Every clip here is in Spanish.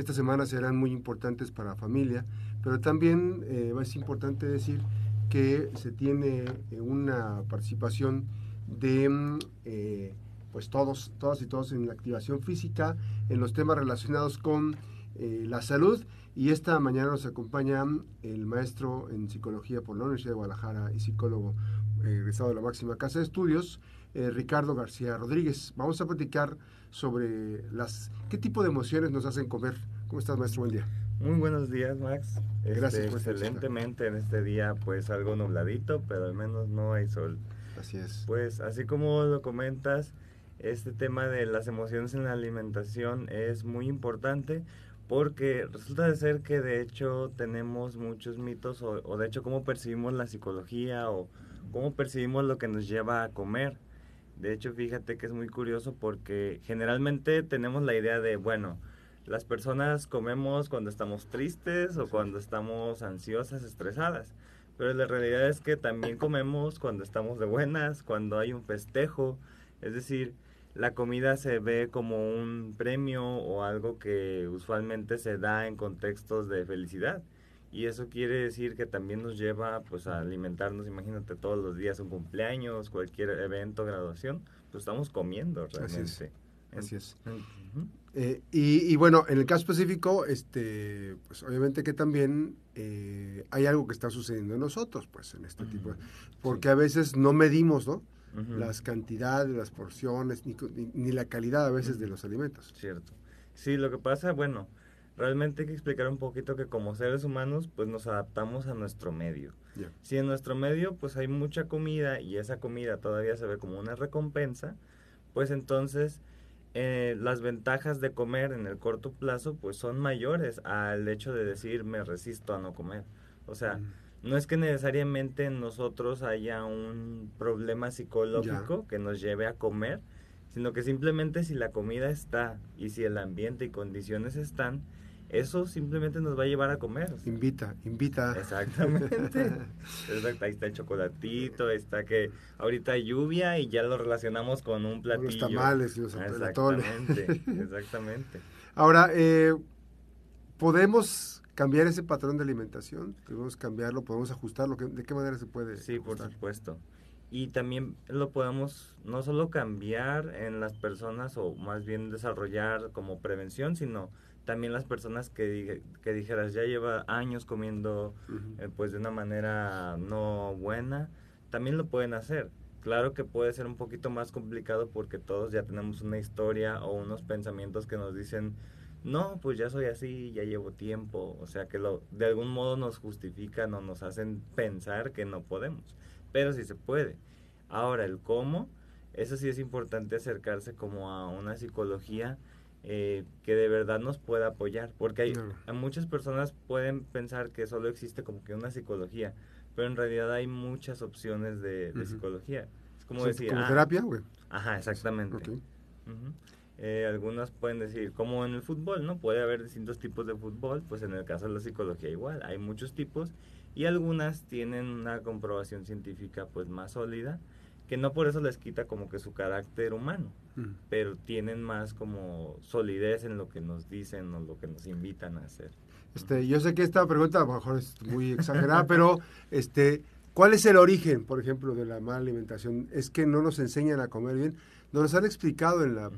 Estas semanas serán muy importantes para la familia, pero también eh, es importante decir que se tiene eh, una participación de mm, eh, pues todos, todas y todos en la activación física, en los temas relacionados con la salud. Y esta mañana nos acompaña el maestro en psicología por la Universidad de Guadalajara y psicólogo egresado de la máxima casa de estudios, Ricardo García Rodríguez. Vamos a platicar sobre las qué tipo de emociones nos hacen comer. ¿Cómo estás, maestro? Buen día. Muy buenos días, Max. Gracias. Este, excelentemente en este día, pues algo nubladito, pero al menos no hay sol. Así es. Pues así como lo comentas, este tema de las emociones en la alimentación es muy importante porque resulta de ser que de hecho tenemos muchos mitos o, o de hecho cómo percibimos la psicología o cómo percibimos lo que nos lleva a comer. De hecho, fíjate que es muy curioso porque generalmente tenemos la idea de, bueno, las personas comemos cuando estamos tristes o cuando estamos ansiosas, estresadas. Pero la realidad es que también comemos cuando estamos de buenas, cuando hay un festejo. Es decir, la comida se ve como un premio o algo que usualmente se da en contextos de felicidad. Y eso quiere decir que también nos lleva pues a alimentarnos, imagínate todos los días un cumpleaños, cualquier evento, graduación, pues estamos comiendo realmente. Así es. Eh, y, bueno, en el caso específico, este, pues obviamente que también eh, hay algo que está sucediendo en nosotros, pues en este tipo, de, porque a veces no medimos, ¿no? Las cantidades, las porciones, ni, ni, la calidad a veces de los alimentos. Cierto. Sí, lo que pasa, bueno, realmente hay que explicar un poquito que como seres humanos, pues nos adaptamos a nuestro medio. Si en nuestro medio, pues hay mucha comida y esa comida todavía se ve como una recompensa, pues entonces eh, las ventajas de comer en el corto plazo pues son mayores al hecho de decir me resisto a no comer. O sea, mm. no es que necesariamente en nosotros haya un problema psicológico que nos lleve a comer, sino que simplemente si la comida está y si el ambiente y condiciones están, eso simplemente nos va a llevar a comer. Invita, invita. Exactamente. Exacto, ahí está el chocolatito, está que ahorita hay lluvia y ya lo relacionamos con un platillo. Los tamales y los Exactamente, exactamente. Ahora, eh, ¿podemos cambiar ese patrón de alimentación? ¿Podemos cambiarlo? ¿Podemos ajustarlo? ¿De qué manera se puede Sí, por supuesto. Y también lo podemos no solo cambiar en las personas o más bien desarrollar como prevención, sino también las personas que, que dijeras ya lleva años comiendo eh, pues de una manera no buena, también lo pueden hacer. Claro que puede ser un poquito más complicado porque todos ya tenemos una historia o unos pensamientos que nos dicen, no, pues ya soy así, ya llevo tiempo, o sea que lo, de algún modo nos justifican o nos hacen pensar que no podemos, pero sí se puede. Ahora, el cómo, eso sí es importante acercarse como a una psicología eh, que de verdad nos pueda apoyar, porque hay, muchas personas pueden pensar que solo existe como que una psicología, pero en realidad hay muchas opciones de, psicología. Es como decir... ¿Como ah, terapia, güey? Ajá, exactamente. Eh, algunas pueden decir, como en el fútbol, ¿no? Puede haber distintos tipos de fútbol, pues en el caso de la psicología igual, hay muchos tipos y algunas tienen una comprobación científica pues más sólida que no por eso les quita como que su carácter humano, mm. pero tienen más como solidez en lo que nos dicen o lo que nos invitan a hacer. Este, yo sé que esta pregunta a lo mejor es muy exagerada, pero este, ¿cuál es el origen, por ejemplo, de la mala alimentación? Es que no nos enseñan a comer bien. Nos han explicado en la,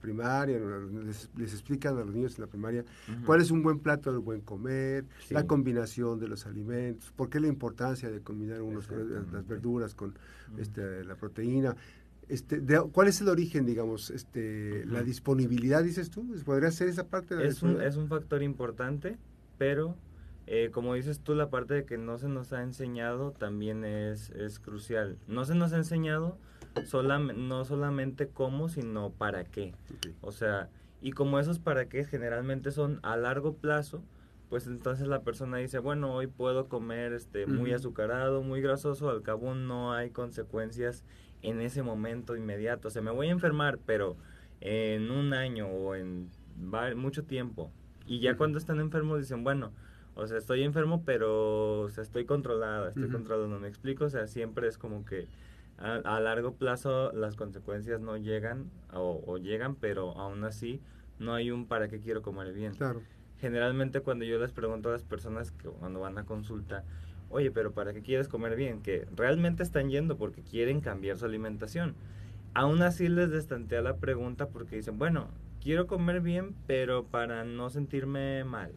primaria, les, explican a los niños en la primaria cuál es un buen plato del buen comer, la combinación de los alimentos, por qué la importancia de combinar unos, las verduras con este, la proteína. Este, ¿Cuál es el origen, digamos, este, la disponibilidad, dices tú? ¿Podría ser esa parte? De es, un, es un factor importante, pero eh, como dices tú, la parte de que no se nos ha enseñado también es, es crucial. No se nos ha enseñado no solamente cómo, sino para qué. O sea, y como esos para qué generalmente son a largo plazo, pues entonces la persona dice, bueno, hoy puedo comer este muy azucarado, muy grasoso, al cabo no hay consecuencias en ese momento inmediato. O sea, me voy a enfermar, pero en un año o en mucho tiempo. Y ya cuando están enfermos dicen, bueno, o sea, estoy enfermo, pero o sea, estoy controlada, estoy controlado, no me explico, o sea, siempre es como que a, largo plazo las consecuencias no llegan o, llegan, pero aún así no hay un para qué quiero comer bien. Claro. generalmente cuando yo les pregunto a las personas que cuando van a consulta, oye, pero ¿para qué quieres comer bien? Que realmente están yendo porque quieren cambiar su alimentación. Aún así les destantea la pregunta porque dicen, bueno, quiero comer bien, pero para no sentirme mal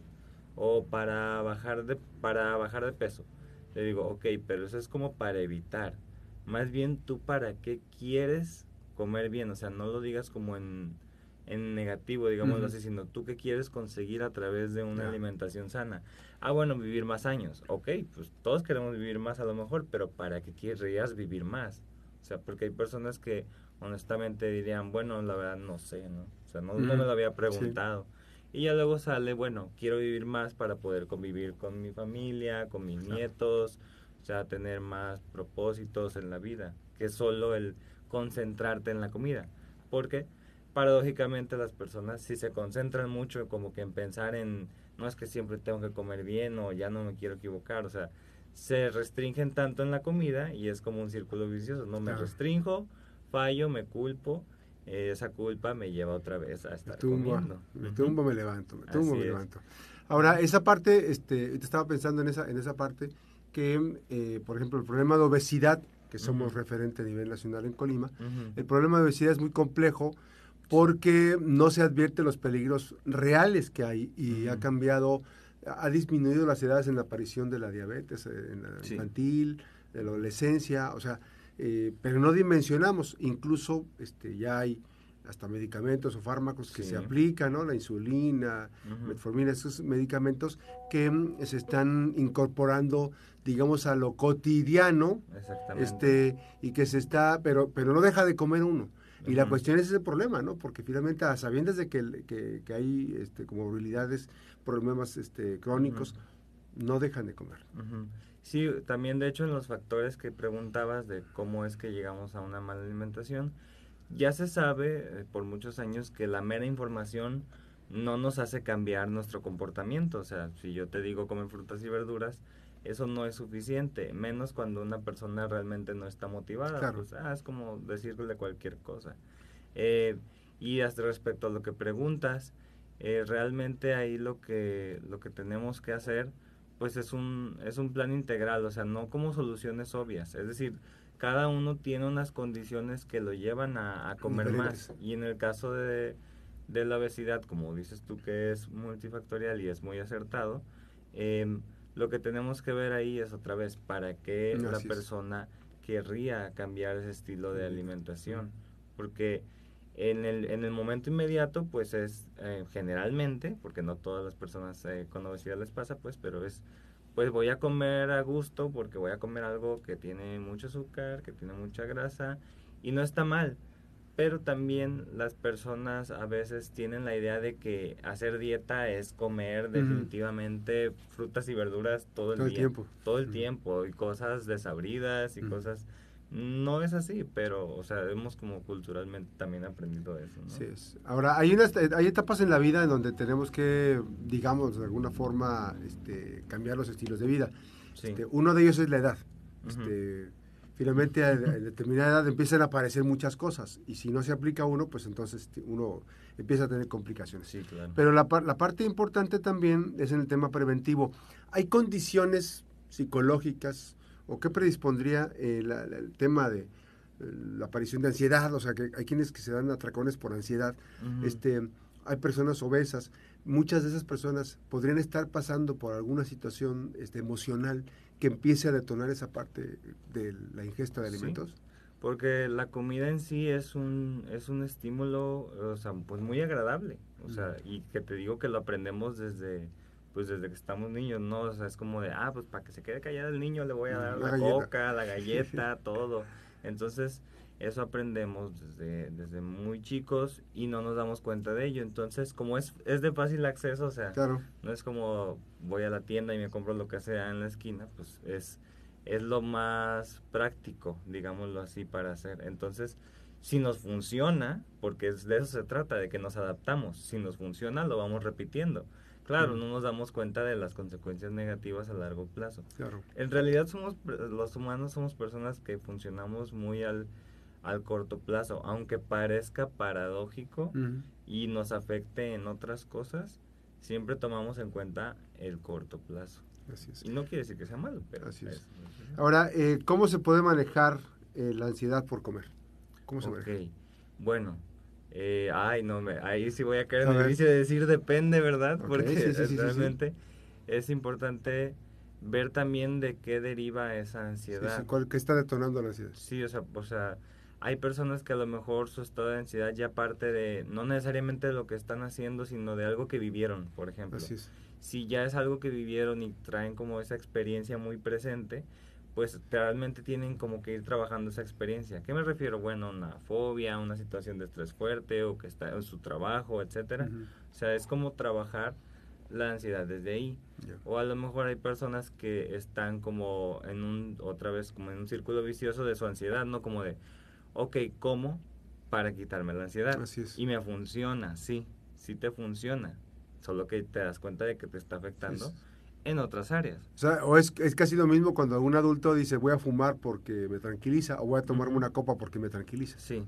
o para bajar de, para bajar de peso. Le digo, ok, pero eso es como para evitar. Más bien tú para qué quieres comer bien, o sea, no lo digas como en, en negativo, digámoslo así, sino tú qué quieres conseguir a través de una alimentación sana. Ah, bueno, vivir más años. Ok, pues todos queremos vivir más a lo mejor, pero ¿para qué querrías vivir más? O sea, porque hay personas que honestamente dirían, bueno, la verdad no sé, ¿no? O sea, no, me lo había preguntado. Y ya luego sale, bueno, quiero vivir más para poder convivir con mi familia, con mis nietos, o sea, tener más propósitos en la vida, que solo el concentrarte en la comida. Porque paradójicamente las personas si se concentran mucho como que en pensar en, no es que siempre tengo que comer bien o ya no me quiero equivocar, o sea, se restringen tanto en la comida y es como un círculo vicioso, no me restringo, fallo, me culpo esa culpa me lleva otra vez a estar comiendo. Me tumbo, me levanto, me tumbo, me levanto. Ahora, esa parte, este, te estaba pensando en esa, en esa parte que, eh, por ejemplo, el problema de obesidad, que somos referente a nivel nacional en Colima, el problema de obesidad es muy complejo porque no se advierte los peligros reales que hay y ha cambiado, ha disminuido las edades en la aparición de la diabetes, eh, en la infantil, de la adolescencia, o sea, eh, pero no dimensionamos, incluso este, ya hay hasta medicamentos o fármacos que se aplican, ¿no? La insulina, metformina, esos medicamentos que mm, se están incorporando, digamos, a lo cotidiano, este, y que se está, pero, pero no deja de comer uno. Y la cuestión es ese problema, ¿no? Porque finalmente, a sabiendas de que, que, que hay este, comorbilidades, problemas este, crónicos, no dejan de comer. Sí, también de hecho en los factores que preguntabas de cómo es que llegamos a una mala alimentación, ya se sabe eh, por muchos años que la mera información no nos hace cambiar nuestro comportamiento. O sea, si yo te digo comer frutas y verduras, eso no es suficiente, menos cuando una persona realmente no está motivada. Pues, ah, es como decirle cualquier cosa. Eh, y hasta respecto a lo que preguntas, eh, realmente ahí lo que, lo que tenemos que hacer pues es un, es un plan integral, o sea, no como soluciones obvias. Es decir, cada uno tiene unas condiciones que lo llevan a, comer más. Y en el caso de, de, la obesidad, como dices tú que es multifactorial y es muy acertado, em, lo que tenemos que ver ahí es otra vez para qué la persona querría cambiar ese estilo de alimentación. Porque en el, en el momento inmediato, pues es eh, generalmente, porque no todas las personas eh, con obesidad les pasa, pues, pero es, pues voy a comer a gusto porque voy a comer algo que tiene mucho azúcar, que tiene mucha grasa, y no está mal. Pero también las personas a veces tienen la idea de que hacer dieta es comer definitivamente frutas y verduras todo el, tiempo. Todo el tiempo, y cosas desabridas y cosas no es así, pero, o sea, hemos como culturalmente también aprendido eso, ¿no? Sí, es. Ahora, hay, unas, hay etapas en la vida en donde tenemos que, digamos, de alguna forma, este, cambiar los estilos de vida. Este, uno de ellos es la edad. Este, finalmente, a, determinada edad empiezan a aparecer muchas cosas, y si no se aplica uno, pues entonces este, uno empieza a tener complicaciones. Sí, claro. Pero la, la parte importante también es en el tema preventivo. Hay condiciones psicológicas, o qué predispondría eh, el tema de eh, la aparición de ansiedad, o sea, que hay quienes que se dan atracones por ansiedad, este, hay personas obesas, muchas de esas personas podrían estar pasando por alguna situación este, emocional que empiece a detonar esa parte de la ingesta de alimentos. porque la comida en sí es un, es un estímulo, o sea, pues muy agradable, o sea, y que te digo que lo aprendemos desde pues desde que estamos niños, ¿no? O sea, es como de, ah, pues para que se quede callado el niño le voy a dar la, coca, la galleta, todo. Entonces, eso aprendemos desde, desde muy chicos y no nos damos cuenta de ello. Entonces, como es, es de fácil acceso, o sea, no es como voy a la tienda y me compro lo que sea en la esquina, pues es, es lo más práctico, digámoslo así, para hacer. Entonces, si nos funciona, porque de eso se trata, de que nos adaptamos, si nos funciona, lo vamos repitiendo. Claro, no nos damos cuenta de las consecuencias negativas a largo plazo. Claro. En realidad somos los humanos somos personas que funcionamos muy al, al corto plazo, aunque parezca paradójico y nos afecte en otras cosas, siempre tomamos en cuenta el corto plazo. Así es. Y no quiere decir que sea malo, pero Así es. es- Ahora, eh, ¿cómo se puede manejar eh, la ansiedad por comer? ¿Cómo se Ok, maneja? bueno. Eh, ay, no, me, ahí sí voy a caer en el vicio de decir depende, ¿verdad? Ok, Porque sí, sí, sí, realmente es importante ver también de qué deriva esa ansiedad. sí, ¿cuál- ¿Qué está detonando la ansiedad? Sí, o sea, o sea, hay personas que a lo mejor su estado de ansiedad ya parte de, no necesariamente de lo que están haciendo, sino de algo que vivieron, por ejemplo. Así es. Si ya es algo que vivieron y traen como esa experiencia muy presente, pues realmente tienen como que ir trabajando esa experiencia. ¿Qué me refiero? Bueno, una fobia, una situación de estrés fuerte o que está en su trabajo, etcétera. Ujú, O sea, es como trabajar la ansiedad desde ahí. ya. O a lo mejor hay personas que están como en un, otra vez, como en un círculo vicioso de su ansiedad, ¿no? Como de, ok, ¿cómo? Para quitarme la ansiedad. Así es. Y me funciona, sí, sí te funciona. Solo que te das cuenta de que te está afectando Sí. En otras áreas. O sea, o es, es casi lo mismo cuando un adulto dice voy a fumar porque me tranquiliza o voy a tomarme Ujú. una copa porque me tranquiliza. Sí.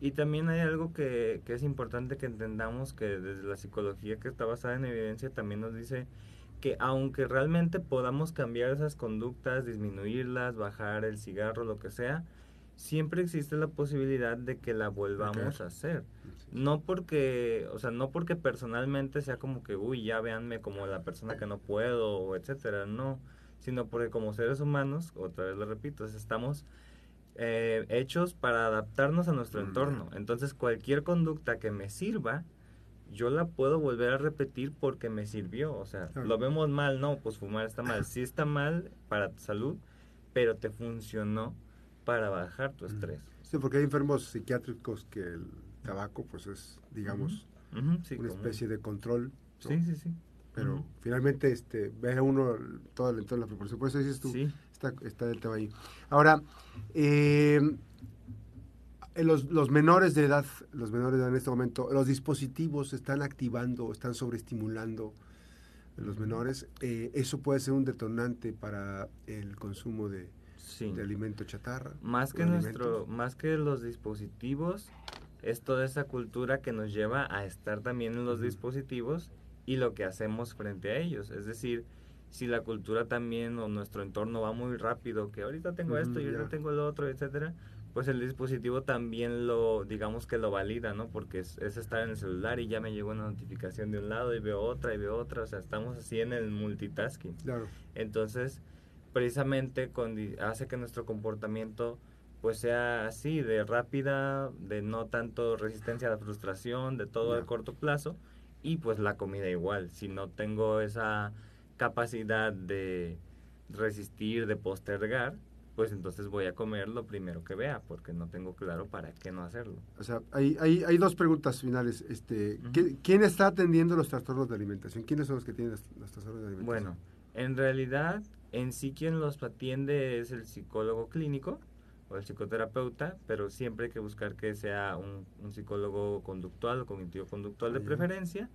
Y también hay algo que, que es importante que entendamos que desde la psicología que está basada en evidencia también nos dice que aunque realmente podamos cambiar esas conductas, disminuirlas, bajar el cigarro, lo que sea, siempre existe la posibilidad de que la volvamos a hacer. No porque, o sea, no porque personalmente sea como que, uy, ya véanme como la persona que no puedo, etcétera, no, sino porque como seres humanos, otra vez lo repito, estamos eh, hechos para adaptarnos a nuestro Mm. entorno. Entonces, cualquier conducta que me sirva, yo la puedo volver a repetir porque me sirvió. O sea, lo vemos mal, no, pues fumar está mal. Sí está mal para tu salud, pero te funcionó para bajar tu estrés. Sí, porque hay enfermos psiquiátricos que el tabaco pues es, digamos, sí, una especie de control. ¿no? Sí, sí, sí. Pero finalmente este, ve a uno todo el entorno de la proporción. Por eso dices tú, Sí. está, está el tema ahí. Ahora, eh, en los, los menores de edad, los menores de edad en este momento, los dispositivos están activando, están sobreestimulando los menores. Eh, eso puede ser un detonante para el consumo de, Sí. de alimento chatarra. Más que nuestro, más que los dispositivos, es toda esa cultura que nos lleva a estar también en los dispositivos y lo que hacemos frente a ellos. Es decir, si la cultura también o nuestro entorno va muy rápido, que ahorita tengo esto y ahorita tengo lo otro, etcétera, pues el dispositivo también lo, digamos que lo valida, ¿no? Porque es, es estar en el celular y ya me llegó una notificación de un lado y veo otra y veo otra, o sea, estamos así en el multitasking. Claro. Entonces, precisamente hace que nuestro comportamiento pues sea así, de rápida, de no tanto resistencia a la frustración, de todo a corto plazo, y pues la comida igual, si no tengo esa capacidad de resistir, de postergar, pues entonces voy a comer lo primero que vea, porque no tengo claro para qué no hacerlo. O sea, hay, hay, hay dos preguntas finales. Este. ¿qui- ¿Quién está atendiendo los trastornos de alimentación? ¿Quiénes son los que tienen los, los trastornos de alimentación? Bueno, en realidad, en sí quien los atiende es el psicólogo clínico o el psicoterapeuta, pero siempre hay que buscar que sea un, un psicólogo conductual o cognitivo-conductual de preferencia,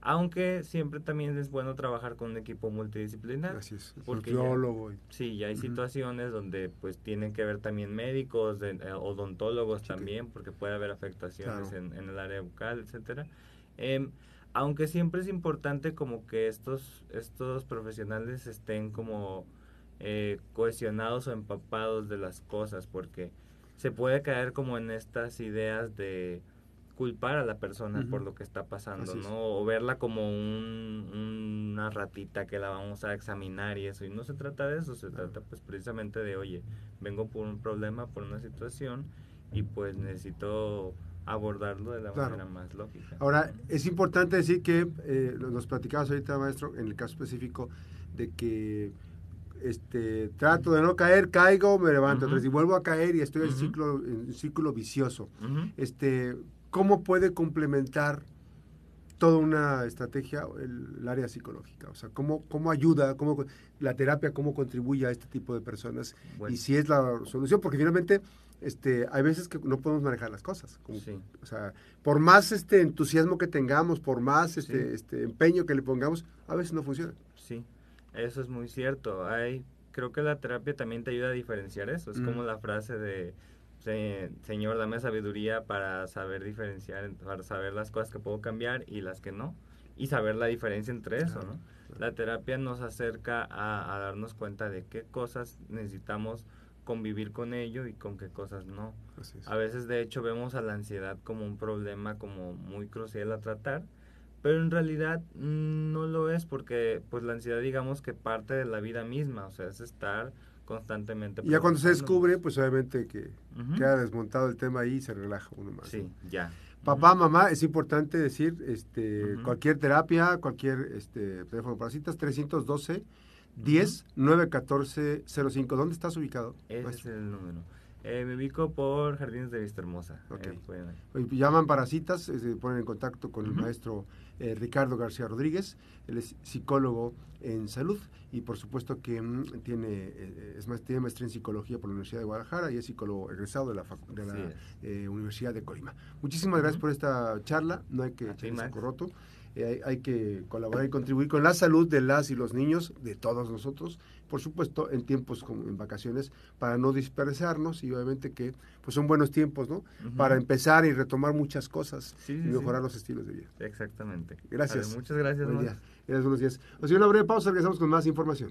aunque siempre también es bueno trabajar con un equipo multidisciplinar. Así es. porque ya- Sí, ya hay Ujú. situaciones donde pues tienen que ver también médicos, de- eh, odontólogos también, porque puede haber afectaciones Claro. en, en el área bucal, etcétera. Em, aunque siempre es importante como que estos, estos profesionales estén como eh, cohesionados o empapados de las cosas, porque se puede caer como en estas ideas de culpar a la persona por lo que está pasando, es. ¿no? O verla como un- una ratita que la vamos a examinar y eso. Y no se trata de eso, se trata pues precisamente de, oye, vengo por un problema, por una situación y pues necesito abordarlo de la Claro. manera más lógica. Ahora, es importante decir que eh, nos platicabas ahorita, maestro, en el caso específico, de que este trato de no caer, caigo, me levanto, entonces, y vuelvo a caer y estoy en Ujú. ciclo, en un ciclo vicioso. Este, ¿Cómo puede complementar toda una estrategia el, el área psicológica? O sea, ¿cómo, cómo ayuda, cómo la terapia, cómo contribuye a este tipo de personas? Bueno. Y si es la solución, porque finalmente este, hay veces que no podemos manejar las cosas. como- Sí. O sea, por más este entusiasmo que tengamos, por más este, Sí. este empeño que le pongamos, a veces no funciona. Sí, eso es muy cierto. Hay, creo que la terapia también te ayuda a diferenciar eso. Es Mm. como la frase de, "Se- Señor, dame sabiduría para saber diferenciar, en- para saber las cosas que puedo cambiar y las que no. y saber la diferencia entre eso, ¿no? La terapia nos acerca a, darnos cuenta de qué cosas necesitamos convivir con ello y con qué cosas no. A veces de hecho vemos a la ansiedad como un problema como muy crucial a tratar, pero en realidad no lo es porque pues la ansiedad digamos que parte de la vida misma, o sea, es estar constantemente. Y ya cuando se descubre, pues obviamente que queda desmontado el tema ahí y se relaja uno más. Sí, ya. Papá, mamá, es importante decir, este, cualquier terapia, cualquier este, teléfono para citas, 312 10 914 05. ¿Dónde estás ubicado? Ese es el número. Eh, me ubico por Jardines de Vista Hermosa. Okay. Eh, llaman para citas, se ponen en contacto con el maestro eh, Ricardo García Rodríguez. Él es psicólogo en salud y por supuesto que mm, tiene, eh, es más, tiene maestría en psicología por la Universidad de Guadalajara y es psicólogo egresado de la, de la Universidad de Colima. Muchísimas gracias por esta charla. No hay que echar saco roto. Eh, hay, que colaborar y contribuir con la salud de las y los niños, de todos nosotros, por supuesto, en tiempos como en vacaciones, para no dispersarnos y obviamente que pues son buenos tiempos, ¿no? Para empezar y retomar muchas cosas y mejorar los estilos de vida. Exactamente. Gracias. muchas gracias. Buen día. Gracias, buenos días. Os una breve pausa, regresamos con más información.